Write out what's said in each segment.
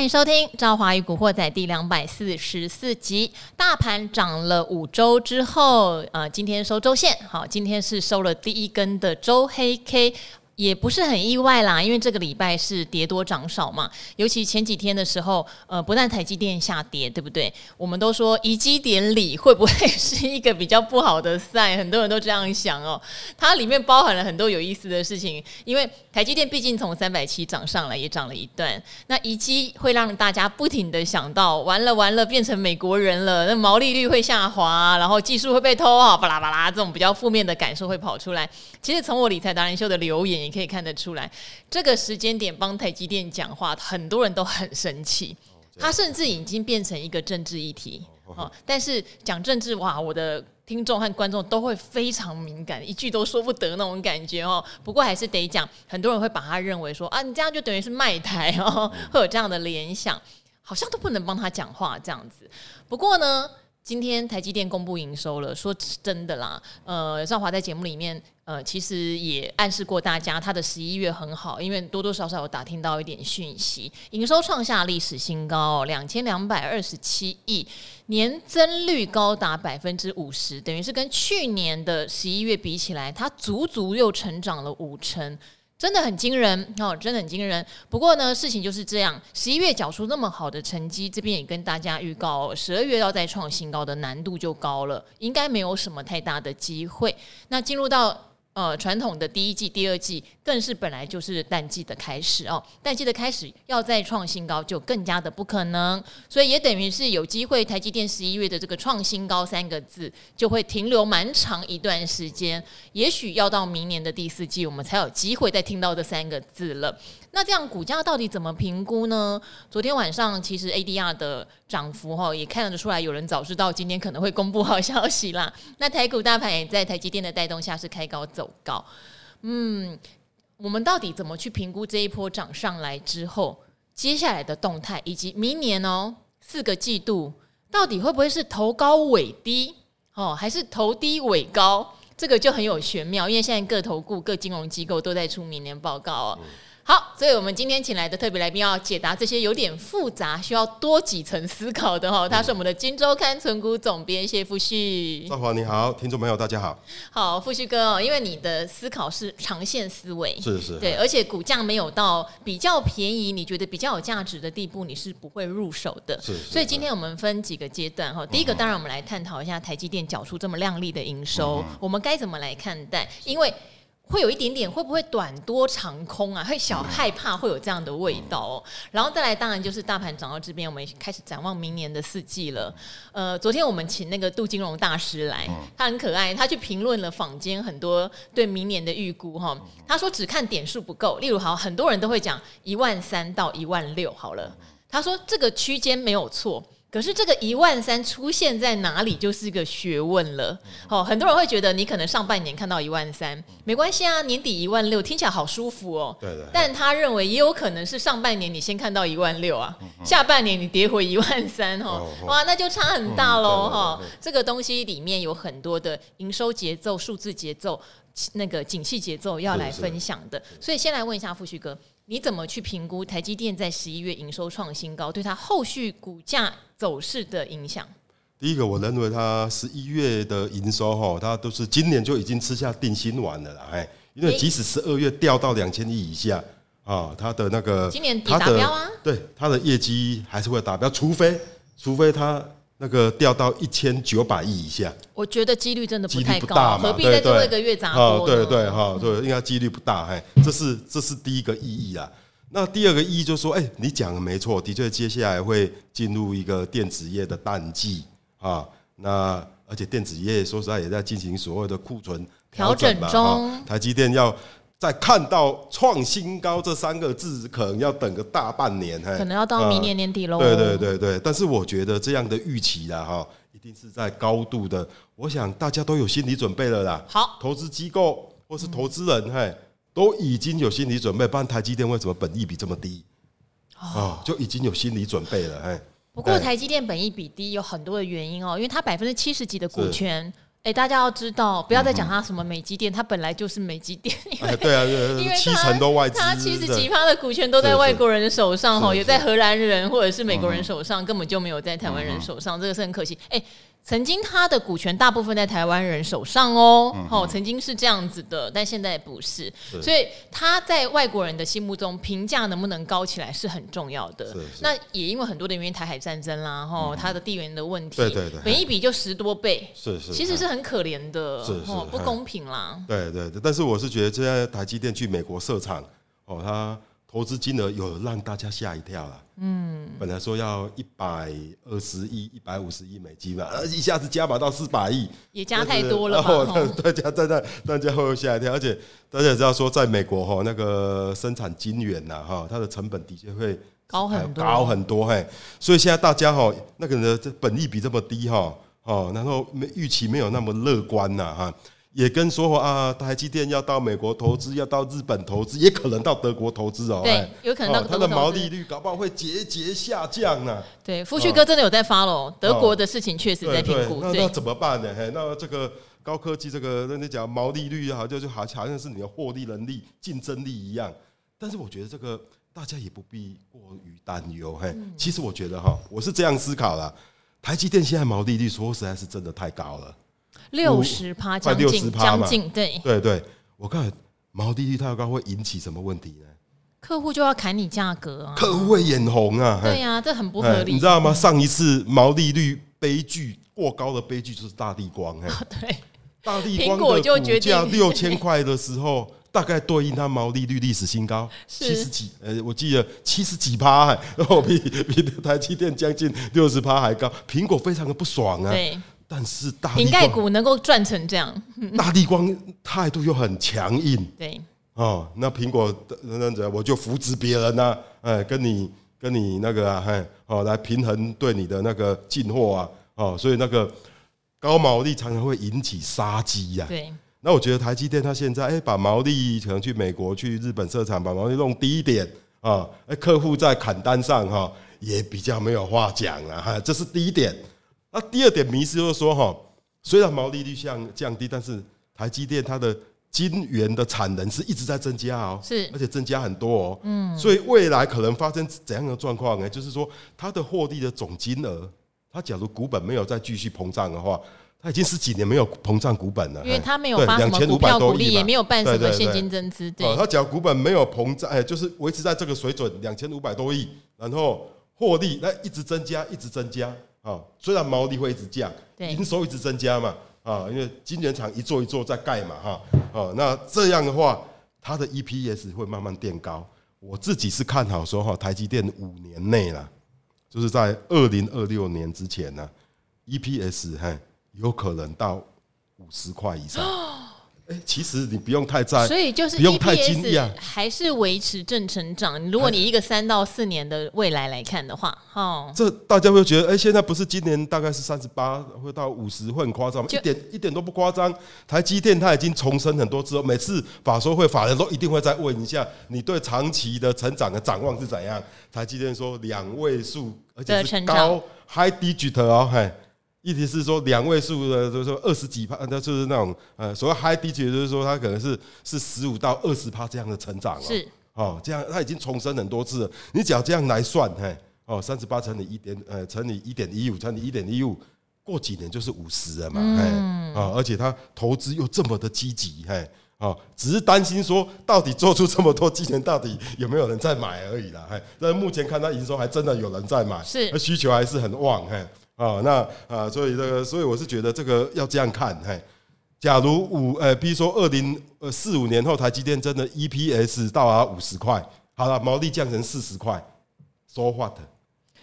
欢迎收听《赵华与古惑仔》第两百四十四集。大盘涨了五周之后，呃，今天收周线，好，今天是收了第一根的周黑 K。也不是很意外啦，因为这个礼拜是跌多涨少嘛。尤其前几天的时候，呃，不但台积电下跌，对不对？我们都说移机典礼会不会是一个比较不好的赛？很多人都这样想哦。它里面包含了很多有意思的事情，因为台积电毕竟从三百七涨上来，也涨了一段。那移机会让大家不停地想到，完了完了，变成美国人了，那毛利率会下滑，然后技术会被偷啊，巴拉巴拉，这种比较负面的感受会跑出来。其实从我理财达人秀的留言。可以看得出来，这个时间点帮台积电讲话，很多人都很生气。他甚至已经变成一个政治议题。哦，但是讲政治哇，我的听众和观众都会非常敏感，一句都说不得那种感觉哦。不过还是得讲，很多人会把他认为说啊，你这样就等于是卖台哦，会有这样的联想，好像都不能帮他讲话这样子。不过呢。今天台积电公布营收了，说真的啦，呃，赵华在节目里面，呃，其实也暗示过大家，他的十一月很好，因为多多少少有打听到一点讯息，营收创下历史新高，两千两百二十七亿，年增率高达百分之五十，等于是跟去年的十一月比起来，它足足又成长了五成。真的很惊人哦，真的很惊人。不过呢，事情就是这样，十一月缴出那么好的成绩，这边也跟大家预告，十二月要再创新高的难度就高了，应该没有什么太大的机会。那进入到。呃，传统的第一季、第二季更是本来就是淡季的开始哦。淡季的开始要再创新高，就更加的不可能。所以也等于是有机会，台积电十一月的这个创新高三个字就会停留蛮长一段时间。也许要到明年的第四季，我们才有机会再听到这三个字了。那这样股价到底怎么评估呢？昨天晚上其实 ADR 的涨幅哈也看得出来，有人早知道今天可能会公布好消息啦。那台股大盘也在台积电的带动下是开高走高。嗯，我们到底怎么去评估这一波涨上来之后接下来的动态，以及明年哦四个季度到底会不会是头高尾低哦，还是头低尾高？这个就很有玄妙，因为现在各投顾、各金融机构都在出明年报告哦。好，所以我们今天请来的特别来宾要解答这些有点复杂、需要多几层思考的哈。他是我们的《金周刊》存股总编谢富旭。赵华你好，听众朋友大家好。好，富旭哥哦，因为你的思考是长线思维，是是，对，而且股价没有到比较便宜，你觉得比较有价值的地步，你是不会入手的。是，是，所以今天我们分几个阶段哈。第一个，当然我们来探讨一下台积电缴出这么亮丽的营收，我们该怎么来看待？因为会有一点点，会不会短多长空啊？会小害怕会有这样的味道哦。然后再来，当然就是大盘涨到这边，我们开始展望明年的四季了。呃，昨天我们请那个杜金龙大师来，他很可爱，他去评论了坊间很多对明年的预估哈。他说只看点数不够，例如好，很多人都会讲一万三到一万六好了。他说这个区间没有错。可是这个一万三出现在哪里就是个学问了。哦，很多人会觉得你可能上半年看到一万三没关系啊，年底一万六听起来好舒服哦。对对。但他认为也有可能是上半年你先看到一万六啊，下半年你跌回一万三哦，哇，那就差很大喽哈。这个东西里面有很多的营收节奏、数字节奏、那个景气节奏要来分享的。所以先来问一下富旭哥。你怎么去评估台积电在十一月营收创新高，对它后续股价走势的影响？第一个，我认为它十一月的营收哈，它都是今年就已经吃下定心丸了啦。哎，因为即使十二月掉到两千亿以下啊，它的那个今年底达标啊，对它的业绩还是会达标，除非除非它。那个掉到一千九百亿以下，我觉得几率真的不太高，何必在最后一个月砸多？对对哈，对，应该几率不大。哎，这是这是第一个意义啊。那第二个意义就是说，哎，你讲的没错，的确接下来会进入一个电子业的淡季啊。那而且电子业说实在也在进行所谓的库存调整中，台积电要。在看到创新高这三个字，可能要等个大半年，可能要到明年年底喽。对对对对，但是我觉得这样的预期啦，哈，一定是在高度的，我想大家都有心理准备了啦。好，投资机构或是投资人，嘿，都已经有心理准备，不然台积电为什么本益比这么低？哦，就已经有心理准备了，哎。不过台积电本益比低有很多的原因哦，因为它百分之七十几的股权。哎，大家要知道，不要再讲它什么美积电，它本来就是美积电。哎，对啊，因为七成都外资，它七十几趴的股权都在外国人的手上哈，也在荷兰人或者是美国人手上，根本就没有在台湾人手上，这个是很可惜。哎。曾经他的股权大部分在台湾人手上哦，哦，曾经是这样子的，但现在不是，所以他在外国人的心目中评价能不能高起来是很重要的。那也因为很多的原因，台海战争啦，哈，它的地缘的问题，对对对，每一笔就十多倍，是是，其实是很可怜的，是是，不公平啦。对对对，但是我是觉得，现在台积电去美国设厂，哦，他。投资金额有让大家吓一跳了，嗯，本来说要一百二十亿、一百五十亿美金嘛，呃，一下子加码到四百亿，也加太多了吧？大家在那，大家会吓一跳，而且大家也知道说，在美国哈，那个生产金元呐，哈，它的成本的确会高很多，高很多。嘿，所以现在大家哈，那个人，这本益比这么低哈，哦，然后没预期没有那么乐观呐，哈。也跟说啊，台积电要到美国投资，要到日本投资，也可能到德国投资哦。对，有可能到。它的毛利率搞不好会节节下降呢。对，富旭哥真的有在 follow 德国的事情，确实在评估。那那怎么办呢？嘿，那这个高科技这个，那你讲毛利率好，就就好好像是你的获利能力、竞争力一样。但是我觉得这个大家也不必过于担忧。嘿，其实我觉得哈，我是这样思考的：台积电现在毛利率说实在是真的太高了。六十趴，将近将近，对。对对，我看毛利率太高会引起什么问题呢？客户就要砍你价格啊，客户会眼红啊，对呀，这很不合理，你知道吗？上一次毛利率悲剧过高的悲剧就是大地光，哎，对，大地光的股价六千块的时候，大概对应它毛利率历史新高七十几，呃，我记得七十几趴，然后 比比台积电将近六十趴还高，苹果非常的不爽啊，对。但是大瓶盖股能够赚成这样，大地光态度又很强硬。对，哦，那苹果那样子，我就扶持别人呐，哎，跟你跟你那个啊，嘿，哦，来平衡对你的那个进货啊，哦，所以那个高毛利常常会引起杀机呀。对，那我觉得台积电它现在哎，把毛利可能去美国、去日本设厂，把毛利弄低一点啊，哎，客户在砍单上哈也比较没有话讲了哈，这是第一点。那第二点迷思就是说，哈，虽然毛利率降降低，但是台积电它的晶圆的产能是一直在增加哦，是，而且增加很多哦，嗯，所以未来可能发生怎样的状况呢？就是说，它的获利的总金额，它假如股本没有再继续膨胀的话，它已经十几年没有膨胀股本了，因为它没有发什么股票股利，也没有办什么现金增资，对，它假如股本没有膨胀，哎，就是维持在这个水准两千五百多亿，然后获利那一直增加，一直增加。啊，虽然毛利会一直降，营收一直增加嘛，啊，因为晶圆厂一座一座在盖嘛，哈，哦，那这样的话，它的 EPS 会慢慢垫高。我自己是看好说，哈，台积电五年内啦，就是在二零二六年之前呢，EPS 哈有可能到五十块以上。其实你不用太在，所以就是不用太惊讶，还是维持正成长。如果你一个三到四年的未来来看的话，哈，这大家会觉得，哎，现在不是今年大概是三十八，会到五十，会很夸张吗？一点一点都不夸张。台积电它已经重申很多次，每次法说会法人都一定会再问一下，你对长期的成长的展望是怎样？台积电说两位数，而且是高 high digit 哦，嘿。意思是说两位数的，就是说二十几趴，那就是那种呃，所谓 high digit，就是说它可能是是十五到二十趴这样的成长哦。是哦，这样它已经重生很多次了。你只要这样来算，嘿，哦，三十八乘以一点呃乘以一点一五乘以一点一五，过几年就是五十了嘛，嗯，啊，而且它投资又这么的积极，嘿，啊，只是担心说到底做出这么多，今年到底有没有人在买而已啦，嘿。但目前看它营收还真的有人在买，是，需求还是很旺，嘿。啊，那啊，所以这个，所以我是觉得这个要这样看，嘿，假如五，呃，比如说二零呃四五年后，台积电真的 EPS 到达五十块，好了，毛利降成四十块，so what？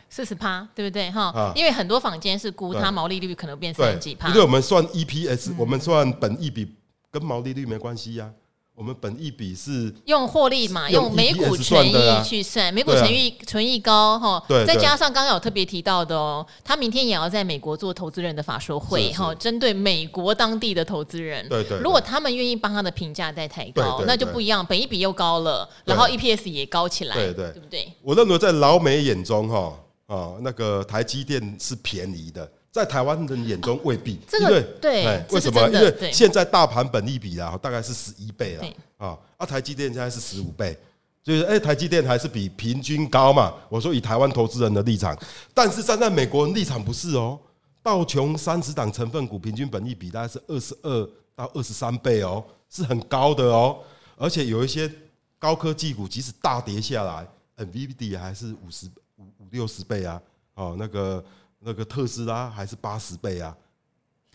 四十趴，对不对？哈，因为很多坊间是估它毛利率可能变三十几趴，因为我们算 EPS，我们算本益比，跟毛利率没关系呀。我们本益比是用获利嘛，用每股权益去算，每股权益权益高哈，再加上刚刚有特别提到的哦，他明天也要在美国做投资人的法说会哈，针对美国当地的投资人，对对，如果他们愿意帮他的评价再抬高，那就不一样，本益比又高了，然后 EPS 也高起来，对对，对不对？我认为在老美眼中哈啊，那个台积电是便宜的，在台湾人眼中未必，这个对对，为什么？因为现在大盘本利比啊，大概是十一倍了啊，啊，台积电现在是十五倍，就是哎，台积电还是比平均高嘛。我说以台湾投资人的立场，但是站在美国人立场不是哦，道琼三十档成分股平均本利比大概是二十二到二十三倍哦，是很高的哦，而且有一些高科技股即使大跌下来，NVIDIA 还是五十五五六十倍啊，哦，那个。那个特斯拉还是八十倍啊，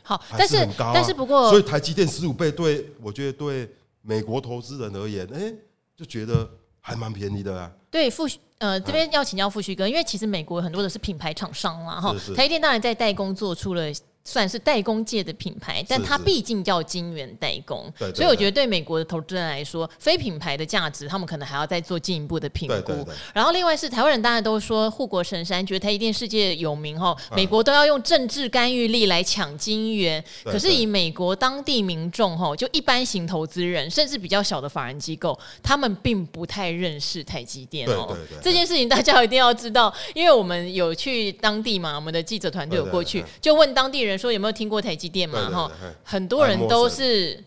好，但是但是不过，所以台积电十五倍，对我觉得对美国投资人而言，哎，就觉得还蛮便宜的啊。对，富，呃，这边要请教富旭哥，因为其实美国很多的是品牌厂商啦，哈，台积电当然在代工做出了。算是代工界的品牌，但它毕竟叫金圆代工，所以我觉得对美国的投资人来说，非品牌的价值，他们可能还要再做进一步的评估。然后另外是台湾人，大家都说护国神山，觉得台积电世界有名哈，美国都要用政治干预力来抢晶圆，可是以美国当地民众哈，就一般型投资人，甚至比较小的法人机构，他们并不太认识台积电哦。这件事情大家一定要知道，因为我们有去当地嘛，我们的记者团队有过去，就问当地人。说有没有听过台积电嘛？哈，很多人都是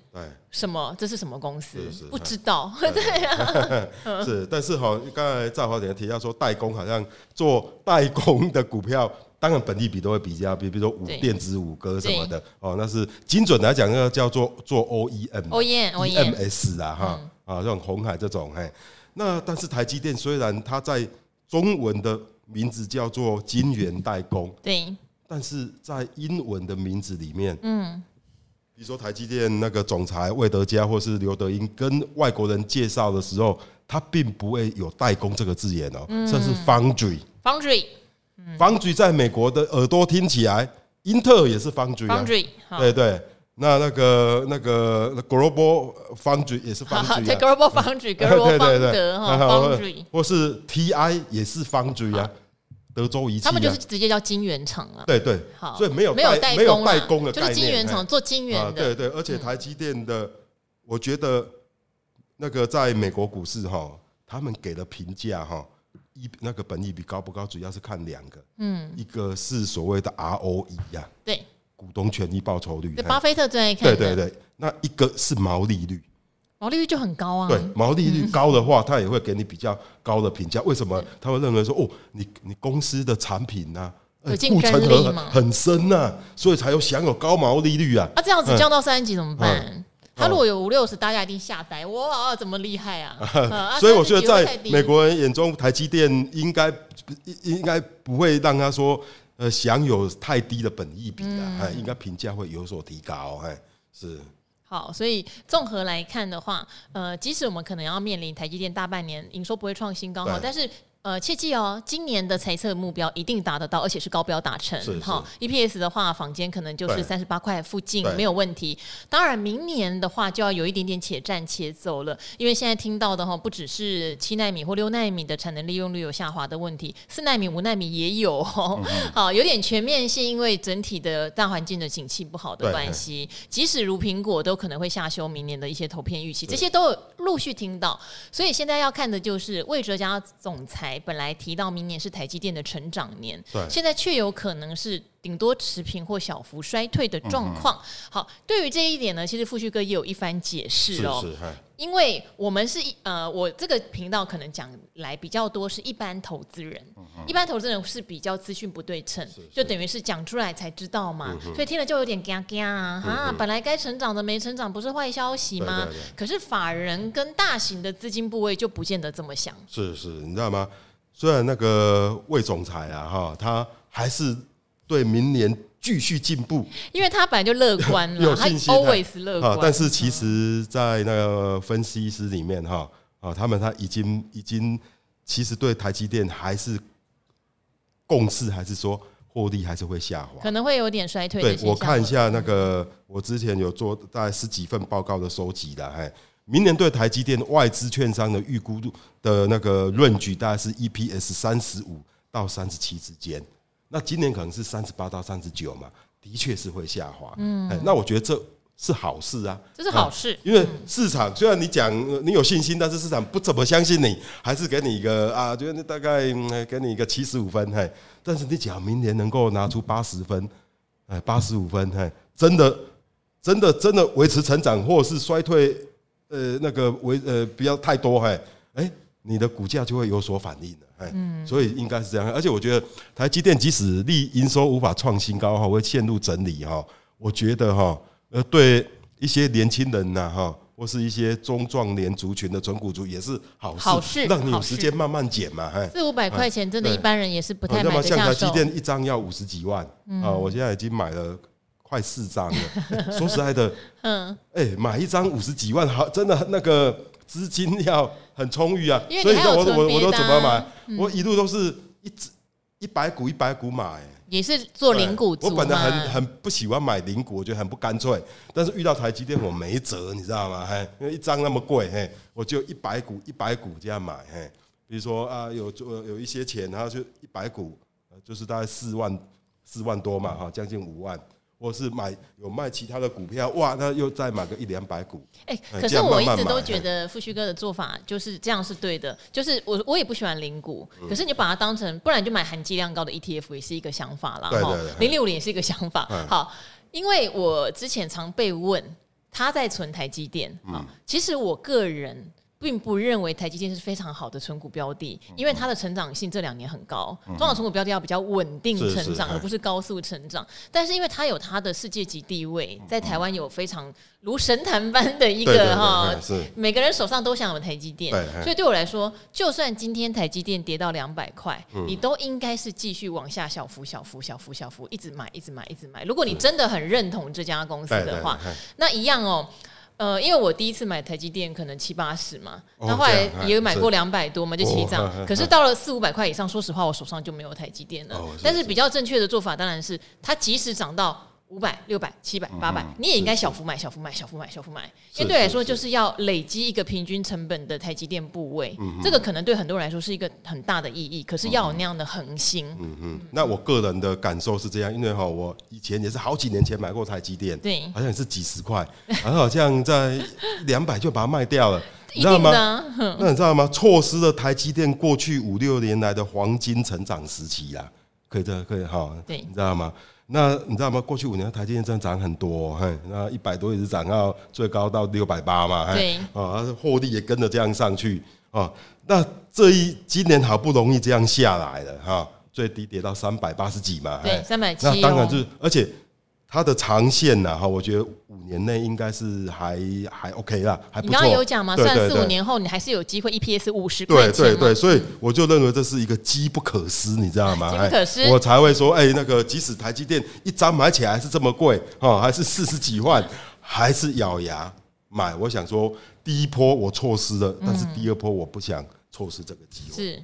什么？这是什么公司？不知道。对 啊，是。但是哈，刚才赵华姐提到说，代工好像做代工的股票，当然本地比都会比较，比比如说五电子、五哥什么的哦，那是精准来讲，那叫做做 OEM，OEM，EMS 啊，哈啊，这种鸿海这种，嘿，那但是台积电虽然它在中文的名字叫做晶圆代工，对。但是在英文的名字里面，嗯，比如说台积电那个总裁魏德嘉或是刘德英跟外国人介绍的时候，他并不会有代工这个字眼哦，这是 foundry，foundry，foundry 在美国的耳朵听起来，英特尔也是 foundry，foundry，对对，那那个那个 global foundry 也是 foundry，global foundry，global 方德哈 foundry，或是 TI 也是 foundry 啊。德州仪器，他们就是直接叫晶圆厂啊。对对，好，所以没有没有代工的概念，就是晶圆厂做晶圆的。对对，而且台积电的，我觉得那个在美国股市哈，他们给的评价哈，一那个本益比高不高，主要是看两个，嗯，一个是所谓的 ROE 呀，对，股东权益报酬率，巴菲特最爱看。对对对，那一个是毛利率。毛利率就很高啊，对，毛利率高的话，他也会给你比较高的评价。为什么？他会认为说，哦，你你公司的产品呐，护城河很深呐，所以才有享有高毛利率啊。那这样子降到三十几怎么办？他如果有五六十，大家一定吓呆，哇，怎么厉害啊？所以我觉得，在美国人眼中，台积电应该应该不会让他说，呃，享有太低的本益比啊，哎，应该评价会有所提高，哎，是。好，所以综合来看的话，呃，即使我们可能要面临台积电大半年营收不会创新高，哈，但是。呃，切记哦，今年的财测目标一定达得到，而且是高标达成。哈，EPS 的话，坊间可能就是三十八块附近没有问题。当然，明年的话就要有一点点且战且走了，因为现在听到的哈，不只是七纳米或六纳米的产能利用率有下滑的问题，四纳米、五纳米也有。好、嗯，有点全面性，因为整体的大环境的景气不好的关系，即使如苹果都可能会下修明年的一些投片预期，这些都有陆续听到。所以现在要看的就是魏哲家总裁。本来提到明年是台积电的成长年，对，现在却有可能是顶多持平或小幅衰退的状况。好，对于这一点呢，其实富旭哥也有一番解释哦。是因为我们是呃，我这个频道可能讲来比较多是一般投资人，一般投资人是比较资讯不对称，就等于是讲出来才知道嘛，所以听了就有点嘎嘎啊啊！本来该成长的没成长，不是坏消息吗？可是法人跟大型的资金部位就不见得这么想。是是，你知道吗？虽然那个魏总裁啊，哈，他还是对明年继续进步，因为他本来就乐观了，有信心，always 乐观。但是其实，在那个分析师里面，哈，啊，他们他已经已经，其实对台积电还是共识，还是说获利还是会下滑，可能会有点衰退。对，我看一下那个，我之前有做大概十几份报告的收集的，哎。明年对台积电外资券商的预估的那个 range 大概是 EPS 三十五到三十七之间，那今年可能是三十八到三十九嘛，的确是会下滑。嗯，那我觉得这是好事啊，这是好事，因为市场虽然你讲你有信心，但是市场不怎么相信你，还是给你一个啊，觉得大概给你一个七十五分，嘿，但是你讲明年能够拿出八十分，哎，八十五分，嘿，真的，真的，真的维持成长，或者是衰退，呃，那个维呃不要太多，哎，哎，你的股价就会有所反应的，哎，所以应该是这样。而且我觉得台积电即使利营收无法创新高哈，会陷入整理哈，我觉得哈，呃，对一些年轻人呐哈。或是一些中壮年族群的存股族也是好事，好事，让你有时间慢慢减嘛。四五百块钱真的，一般人也是不太买得下手。像台积电一张要五十几万啊，我现在已经买了快四张了。说实在的，嗯，哎，买一张五十几万，好，真的那个资金要很充裕啊。所以我我我都怎么买？我一路都是一支一百股一百股买。也是做零股，我本来很很不喜欢买零股，我觉得很不干脆。但是遇到台积电，我没辙，你知道吗？嘿，因为一张那么贵，嘿，我就一百股一百股这样买，嘿。比如说啊，有做有一些钱，然后就一百股，就是大概四万四万多嘛，哈，将近五万。或是买有卖其他的股票，哇，那又再买个一两百股。哎，可是我一直都觉得富旭哥的做法就是这样是对的，就是我我也不喜欢零股，可是你就把它当成，不然就买含积量高的 ETF 也是一个想法啦。哈，零六五零也是一个想法。好，因为我之前常被问他在存台积电啊，其实我个人。并不认为台积电是非常好的存股标的，因为它的成长性这两年很高。中小存股标的要比较稳定成长，而不是高速成长。但是因为它有它的世界级地位，在台湾有非常如神坛般的一个哈，每个人手上都想有台积电。所以对我来说，就算今天台积电跌到两百块，你都应该是继续往下小幅、小幅、小幅、小幅一直买、一直买、一直买。如果你真的很认同这家公司的话，那一样哦。呃，因为我第一次买台积电可能七八十嘛，那、哦、后来也有买过两百多嘛，就起涨。可是到了四五百块以上，说实话，我手上就没有台积电了。但是比较正确的做法当然是，它即使涨到。五百、六百、七百、八百，你也应该小幅买、小幅买、小幅买、小幅买，因为对来说就是要累积一个平均成本的台积电部位，这个可能对很多人来说是一个很大的意义。可是要有那样的恒心。嗯嗯。那我个人的感受是这样，因为哈，我以前也是好几年前买过台积电，对，好像也是几十块，然后好像在两百就把它卖掉了，你知道吗？那你知道吗？错失了台积电过去五六年来的黄金成长时期啦，可以的，可以哈，对，你知道吗？那你知道吗？过去五年台积电真的涨很多，嘿，那一百多一直涨到最高到六百八嘛，对，啊，获利也跟着这样上去啊。那这一今年好不容易这样下来了哈，最低跌到三百八十几嘛，对，三百七。那当然就是，而且。它的长线呢，哈，我觉得五年内应该是还还 OK 啦，还不错。你刚刚有讲嘛，算四五年后你还是有机会 EPS 五十块钱。对对对，所以我就认为这是一个机不可失，你知道吗？机不可失，我才会说，哎，那个即使台积电一张买起来还是这么贵，哈，还是四十几万，还是咬牙买。我想说，第一波我错失了，但是第二波我不想错失这个机会。是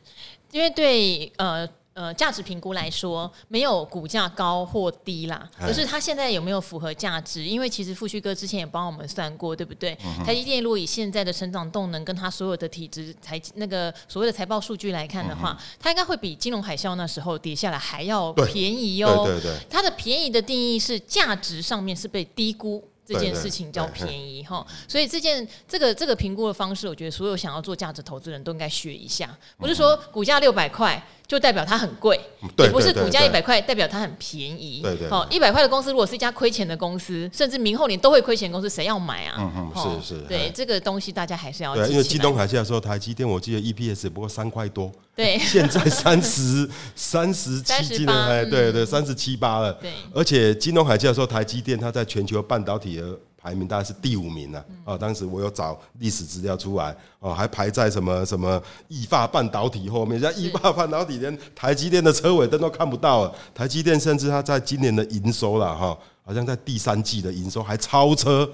因为对呃。呃，价值评估来说，没有股价高或低啦，可是它现在有没有符合价值？因为其实富旭哥之前也帮我们算过，对不对？台积电如果以现在的成长动能跟它所有的体质财那个所谓的财报数据来看的话，它应该会比金融海啸那时候跌下来还要便宜哦。对对对，它的便宜的定义是价值上面是被低估。这件事情叫便宜哈，所以这件这个这个评估的方式，我觉得所有想要做价值投资人都应该学一下。不是说股价六百块就代表它很贵，也不是股价一百块代表它很便宜。对对，好，一百块的公司如果是一家亏钱的公司，甚至明后年都会亏钱的公司，谁要买啊？嗯嗯，是是，对这个东西大家还是要。对，因为金东海啸的时候，台积电我记得 EPS 不过三块多，对，现在三十三十七，哎，对对，三十七八了。对，而且金东海啸的时候，台积电它在全球半导体的排名大概是第五名了。啊，当时我有找历史资料出来，哦，还排在什么什么意法半导体后面。像意法半导体连台积电的车尾灯都看不到了。台积电甚至它在今年的营收了哈，好像在第三季的营收还超车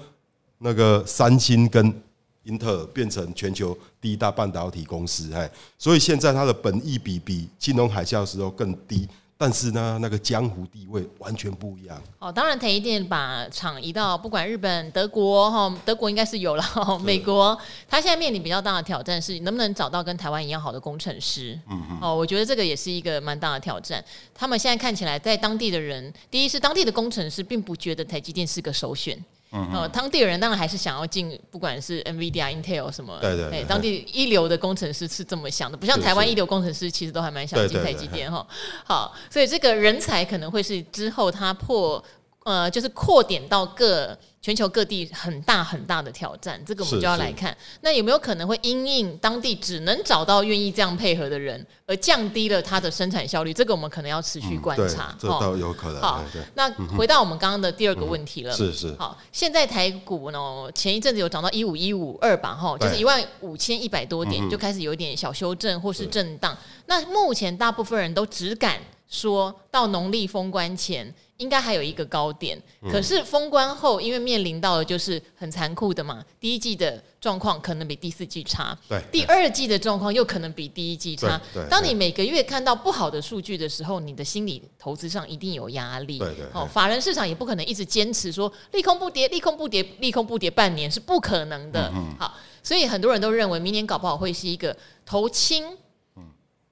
那个三星跟英特尔，变成全球第一大半导体公司。哎，所以现在它的本益比比金融海啸的时候更低。但是呢，那个江湖地位完全不一样。哦，当然台积电把厂移到不管日本、德国哈，德国应该是有了，美国，它现在面临比较大的挑战是能不能找到跟台湾一样好的工程师。嗯嗯。哦，我觉得这个也是一个蛮大的挑战。他们现在看起来，在当地的人，第一是当地的工程师并不觉得台积电是个首选。嗯，哦，当地人当然还是想要进，不管是 NVIDIA、Intel 什么，对对对，当地一流的工程师是这么想的，不像台湾一流工程师其实都还蛮想进台积电哈。好，所以这个人才可能会是之后他破呃，就是扩点到各全球各地很大很大的挑战，这个我们就要来看。那有没有可能会因应当地只能找到愿意这样配合的人，而降低了它的生产效率？这个我们可能要持续观察。嗯、这倒有可能。好，那回到我们刚刚的第二个问题了。嗯、是是。好，现在台股呢，前一阵子有涨到一五一五二吧，哈，就是一万五千一百多点，就开始有一点小修正或是震荡。那目前大部分人都只敢说到农历封关前。应该还有一个高点，可是封关后，因为面临到的就是很残酷的嘛。第一季的状况可能比第四季差，对；第二季的状况又可能比第一季差。当你每个月看到不好的数据的时候，你的心理投资上一定有压力。对对。哦，法人市场也不可能一直坚持说利空不跌，利空不跌，利空不跌半年是不可能的。嗯好，所以很多人都认为明年搞不好会是一个头轻，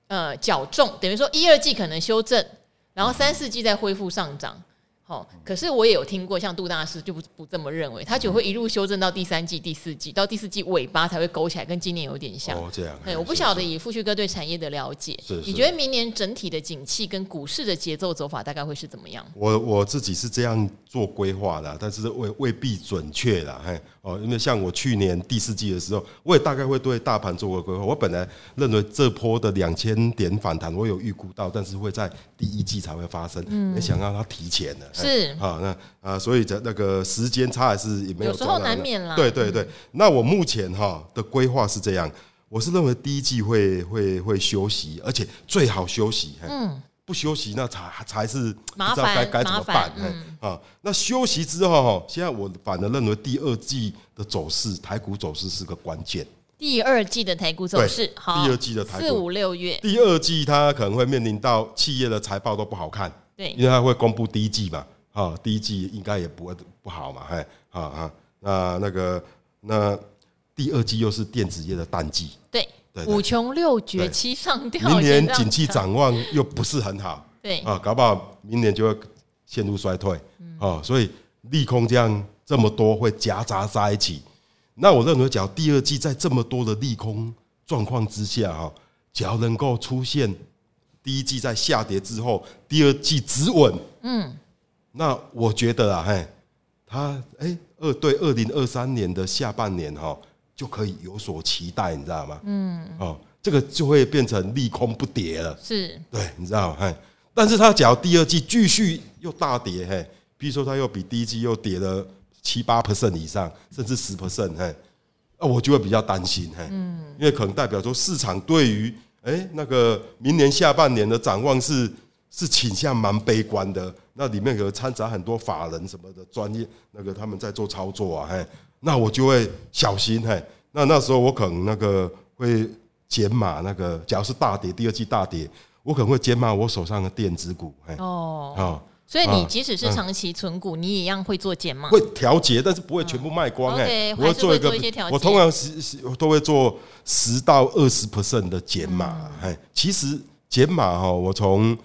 呃，脚重，等于说一二季可能修正。然后三四季再恢复上涨。好，可是我也有听过，像杜大师就不不这么认为，他就会一路修正到第三季、第四季，到第四季尾巴才会勾起来，跟今年有点像。哦，这样。对，我不晓得以富旭哥对产业的了解，是你觉得明年整体的景气跟股市的节奏走法大概会是怎么样？我我自己是这样做规划的，但是未未必准确啦。嘿，哦，因为像我去年第四季的时候，我也大概会对大盘做个规划。我本来认为这波的两千点反弹，我有预估到，但是会在第一季才会发生，嗯，没想到它提前了。是，好那。啊，所以这那个时间差还是也没有，有时候难免啦。对对对，那我目前哈的规划是这样，我是认为第一季会会会休息，而且最好休息。嗯，不休息那才才是不知道该该怎么办。嗯啊，那休息之后哈，现在我反而认为第二季的走势，台股走势是个关键。第二季的台股走势，好，第二季的台股四五六月，第二季它可能会面临到企业的财报都不好看，对，因为它会公布第一季嘛。啊，第一季应该也不会不好嘛，嘿，啊啊，那那个那第二季又是电子业的淡季，对，五穷六绝七上吊，明年景气展望又不是很好，对。啊，搞不好明年就会陷入衰退，啊，所以利空这样这么多会夹杂在一起，那我认为，只要第二季在这么多的利空状况之下，哈，只要能够出现第一季在下跌之后，第二季止稳，嗯。那我觉得啊，嘿，他哎二对二零二三年的下半年哈就可以有所期待，你知道吗？嗯，哦，这个就会变成利空不跌了，是，对，你知道吗？嘿，但是他假如第二季继续又大跌，嘿，比如说它又比第一季又跌了七八 percent 以上，甚至十 percent，嘿，那我就会比较担心，嘿，嗯，因为可能代表说市场对于哎那个明年下半年的展望是是倾向蛮悲观的。那里面可能掺杂很多法人什么的专业，那个他们在做操作啊，嘿，那我就会小心，嘿，那那时候我可能那个会减码，那个假如是大跌，第二季大跌，我可能会减码我手上的电子股，嘿，哦，哦，所以你即使是长期存股，你也一样会做减码，会调节，但是不会全部卖光，哎，我会做一个，我通常是是都会做十到二十 percent 的减码，哎，其实减码哈，我从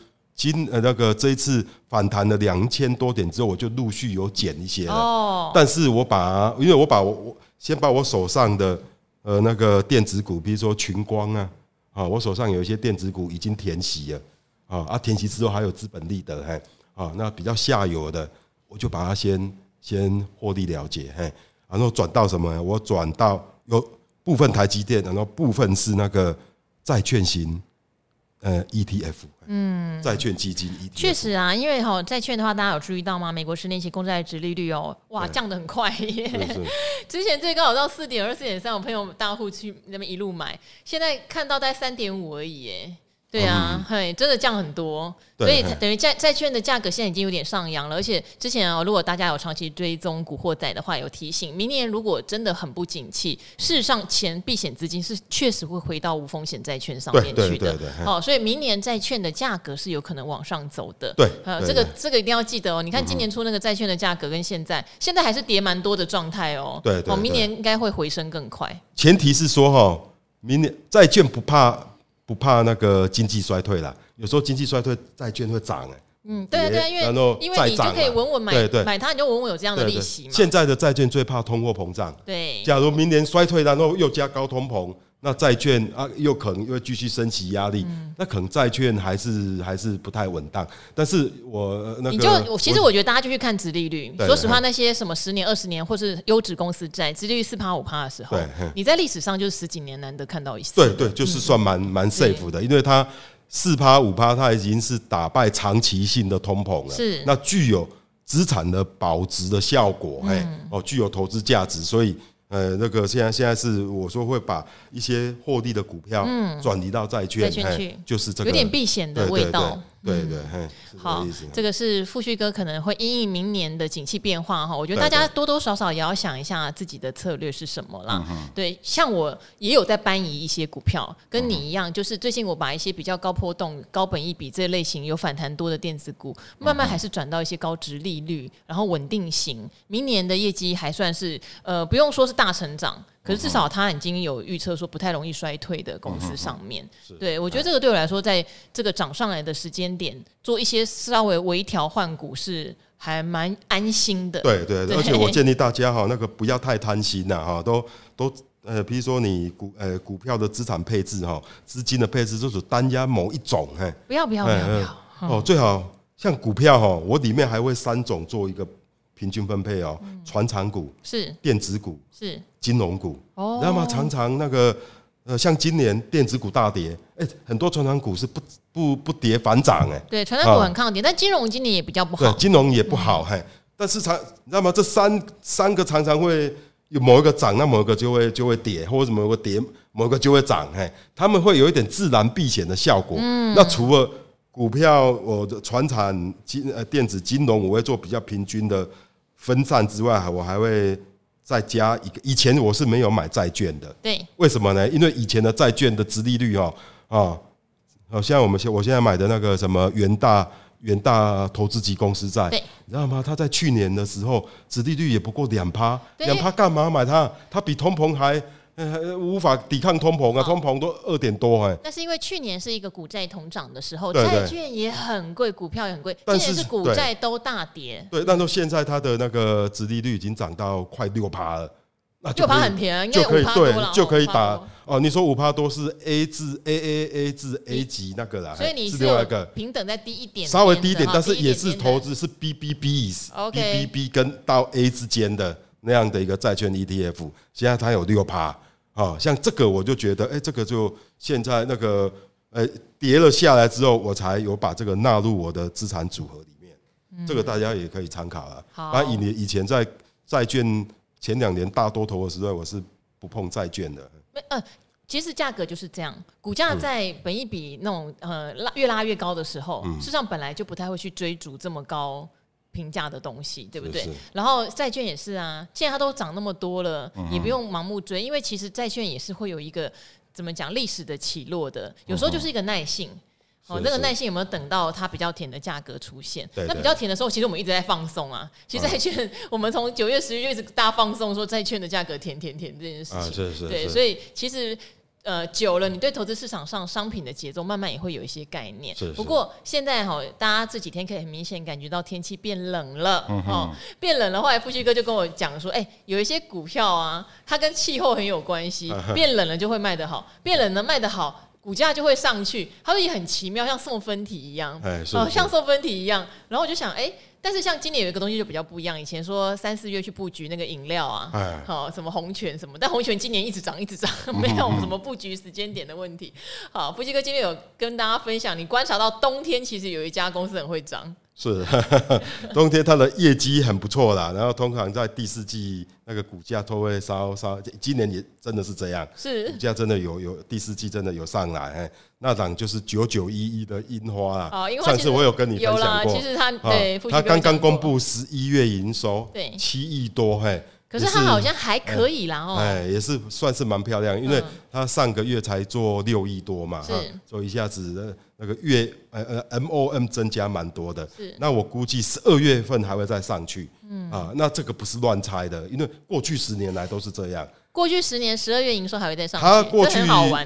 今呃那个这一次反弹了两千多点之后，我就陆续有减一些了。哦，但是我把因为我把我我先把我手上的呃那个电子股，比如说群光啊，啊，我手上有一些电子股已经填息了啊，啊填息之后还有资本利得，嘿，啊，那比较下游的，我就把它先先获利了结，嘿，然后转到什么？我转到有部分台积电，然后部分是那个债券型。呃，ETF，嗯，债券基金 ETF，确实啊，因为哈债券的话，大家有注意到吗？美国十年期公债殖利率哦，哇，降得很快耶！之前最高有到四点二、四点三，我朋友大户去那边一路买，现在看到在三点五而已耶。对啊，嘿，真的降很多，所以等于债债券的价格现在已经有点上扬了。而且之前啊，如果大家有长期追踪古惑仔的话，有提醒，明年如果真的很不景气，事实上钱避险资金是确实会回到无风险债券上面去的。哦，所以明年债券的价格是有可能往上走的。对，这个这个一定要记得哦。你看今年初那个债券的价格跟现在，现在还是跌蛮多的状态哦。对，哦，明年应该会回升更快。前提是说哈，明年债券不怕。不怕那个经济衰退了，有时候经济衰退，债券会涨哎。嗯，对啊对啊，因为因为你就可以稳稳买对对买它，你就稳稳有这样的利息嘛。现在的债券最怕通货膨胀。对，假如明年衰退，然后又加高通膨，那债券啊，又可能又会继续升息压力，嗯、那可能债券还是还是不太稳当。但是我那个，你就其实我觉得大家就去看殖利率。对说实话，那些什么十年、二十年或是优质公司债，殖利率四趴五趴的时候，你在历史上就是十几年难得看到一次。对对，就是算蛮蛮 safe 的，因为它四趴五趴，它已经是打败长期性的通膨了。是，那具有资产的保值的效果，哎、嗯，哦，具有投资价值，所以。呃，那个现在现在是我说会把一些获利的股票转移到债券，债券去，就是这个有点避险的味道。对对，好，这个是富旭哥可能会因应明年的景气变化哈，我觉得大家多多少少也要想一下自己的策略是什么啦。对，像我也有在搬移一些股票，跟你一样，就是最近我把一些比较高波动、高本益比这类型有反弹多的电子股，慢慢还是转到一些高值利率，然后稳定型，明年的业绩还算是呃，不用说是大成长。可是至少他已经有预测说不太容易衰退的公司上面，对，我觉得这个对我来说，在这个涨上来的时间点，做一些稍微微调换股是还蛮安心的。对对，而且我建议大家哈，那个不要太贪心呐哈，都都呃，比如说你股呃股票的资产配置哈，资金的配置就是单押某一种，嘿，不要不要不要不要哦，最好像股票哈，我里面还会三种做一个。平均分配哦，传产股是电子股是金融股，哦，你知道吗？常常那个呃，像今年电子股大跌，哎，很多传产股是不不不跌反涨哎，对，传产股很抗跌，但金融今年也比较不好，对，金融也不好嘿。但是常你知道吗？这三三个常常会有某一个涨，那某一个就会就会跌，或者某个跌，某个就会涨，嘿，他们会有一点自然避险的效果。嗯，那除了股票，我的传产金呃电子金融，我会做比较平均的。分散之外，我还会再加一个。以前我是没有买债券的，对，为什么呢？因为以前的债券的殖利率哦，啊，好像我们现我现在买的那个什么元大元大投资级公司债，对，你知道吗？它在去年的时候，殖利率也不过两趴，两趴干嘛买它？它比通膨还。呃无法抵抗通膨啊，通膨都二点多哎。那是因为去年是一个股债同涨的时候，债券也很贵，股票也很贵。今年是股债都大跌。对，但是现在它的那个殖利率已经涨到快六趴了，那六趴很便宜，应该五趴对，就可以打哦。你说五趴多是 A 至 A A A 至 A 级那个啦，所以你是另外一个平等再低一点，稍微低一点，但是也是投资是 B B B，B B B 跟到 A 之间的那样的一个债券 E T F，现在它有六趴。啊，像这个我就觉得，哎，这个就现在那个，呃，跌了下来之后，我才有把这个纳入我的资产组合里面。这个大家也可以参考了。啊，以你以前在债券前两年大多头的时候，我是不碰债券的。没呃，其实价格就是这样，股价在本一比那种呃拉越拉越高的时候，事实上本来就不太会去追逐这么高。平价的东西，对不对？然后债券也是啊，现在它都涨那么多了，也不用盲目追，因为其实债券也是会有一个怎么讲历史的起落的，有时候就是一个耐性。哦，那个耐心有没有等到它比较甜的价格出现？那比较甜的时候，其实我们一直在放送啊。其实债券，我们从九月、十月就一直大放送，说债券的价格甜甜甜这件事情。对，所以其实。呃，久了，你对投资市场上商品的节奏慢慢也会有一些概念。是是不过现在哈，大家这几天可以很明显感觉到天气变冷了，哦，变冷了。后来富旭哥就跟我讲说，哎、欸，有一些股票啊，它跟气候很有关系，变冷了就会卖得好，变冷了卖得好，股价就会上去。他说也很奇妙，像送分题一样，哦，像送分题一样。然后我就想，哎、欸。但是像今年有一个东西就比较不一样，以前说三四月去布局那个饮料啊，好什么红泉什么，但红泉今年一直涨一直涨，没有什么布局时间点的问题。好，布基哥今天有跟大家分享，你观察到冬天其实有一家公司很会涨。是，冬天它的业绩很不错啦，然后通常在第四季那个股价都会稍稍，今年也真的是这样，是。股价真的有有第四季真的有上来，那档就是九九一一的樱花啊，哦，上次我有跟你分享过，其实它对，它刚刚公布十一月营收，对，七亿多，嘿。可是它好像还可以啦哦，哎，也是算是蛮漂亮，因为它上个月才做六亿多嘛，是，所以一下子那个月呃呃 M O M 增加蛮多的，是，那我估计十二月份还会再上去，嗯。啊，那这个不是乱猜的，因为过去十年来都是这样，过去十年十二月营收还会再上去，它过去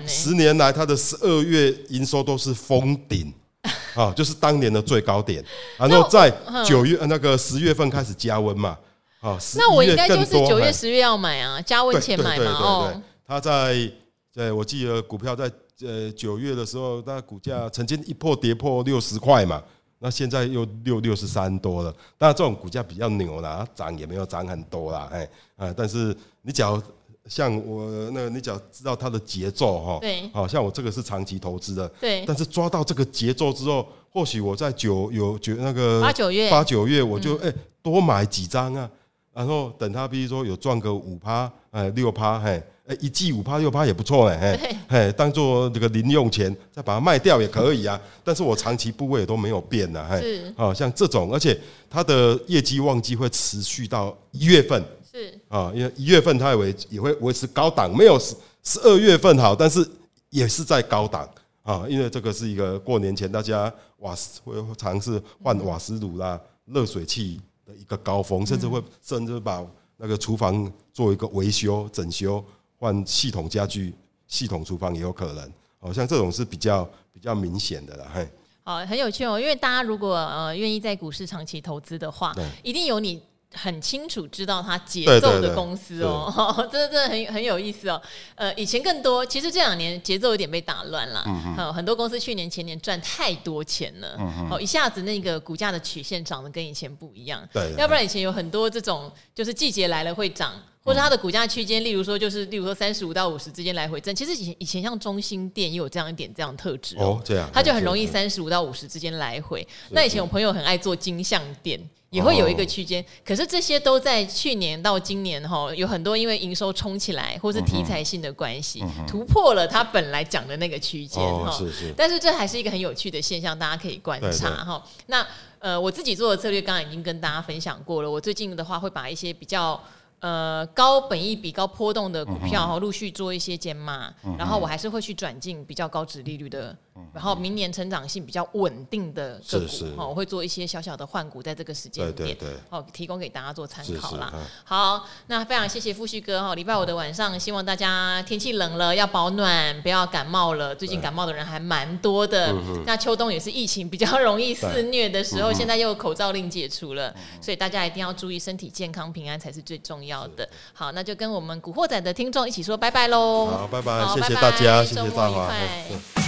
十年来它的十二月营收都是封顶，啊，就是当年的最高点，然后在九月那个十月份开始加温嘛。啊，那我应该就是九月、十月要买啊，加温前买嘛。哦，他在对，我记得股票在呃九月的时候，那股价曾经一破跌破六十块嘛，那现在又六六十三多了。当然这种股价比较牛啦，涨也没有涨很多啦，哎啊，但是你只要像我那个，你只要知道它的节奏哈，对，好像我这个是长期投资的，对，但是抓到这个节奏之后，或许我在九有九那个八九月八九月我就哎、欸、多买几张啊，然后等它比如说有赚个五趴哎六趴嘿。哎，一季五趴六趴也不错哎，嘿，嘿，当做这个零用钱，再把它卖掉也可以啊。但是我长期部位也都没有变呐，嘿，好像这种，而且它的业绩旺季会持续到一月份，是啊，因为一月份它也维也会维持高档，没有十十二月份好，但是也是在高档啊，因为这个是一个过年前大家瓦斯会尝试换瓦斯炉啦、热水器的一个高峰，甚至会甚至把那个厨房做一个维修整修。换系统家具、系统厨房也有可能，好像这种是比较比较明显的了。嘿，好，很有趣哦。因为大家如果呃愿意在股市长期投资的话，一定有你很清楚知道它节奏的公司哦。真的真的很很有意思哦。呃，以前更多，其实这两年节奏有点被打乱了。嗯，很多公司去年前年赚太多钱了，嗯哦，一下子那个股价的曲线涨得跟以前不一样。对，要不然以前有很多这种，就是季节来了会涨。或者它的股价区间，例如说就是，例如说三十五到五十之间来回震。其实以前以前像中心店也有这样一点这样特质哦，这样，它就很容易三十五到五十之间来回。那以前我朋友很爱做金像店，也会有一个区间。可是这些都在去年到今年哈，有很多因为营收冲起来，或是题材性的关系，突破了它本来讲的那个区间哈。是是。但是这还是一个很有趣的现象，大家可以观察哈。那呃，我自己做的策略刚刚已经跟大家分享过了。我最近的话会把一些比较。呃，高本益比、高波动的股票哈，陆续做一些减码，然后我还是会去转进比较高值利率的。然后明年成长性比较稳定的个股，哈，我会做一些小小的换股，在这个时间点，哦，提供给大家做参考啦。好，那非常谢谢富旭哥哈，礼拜五的晚上，希望大家天气冷了要保暖，不要感冒了。最近感冒的人还蛮多的，那秋冬也是疫情比较容易肆虐的时候，现在又口罩令解除了，所以大家一定要注意身体健康平安才是最重要的。好，那就跟我们古惑仔的听众一起说拜拜喽。好，拜拜，谢谢大家，谢谢大家。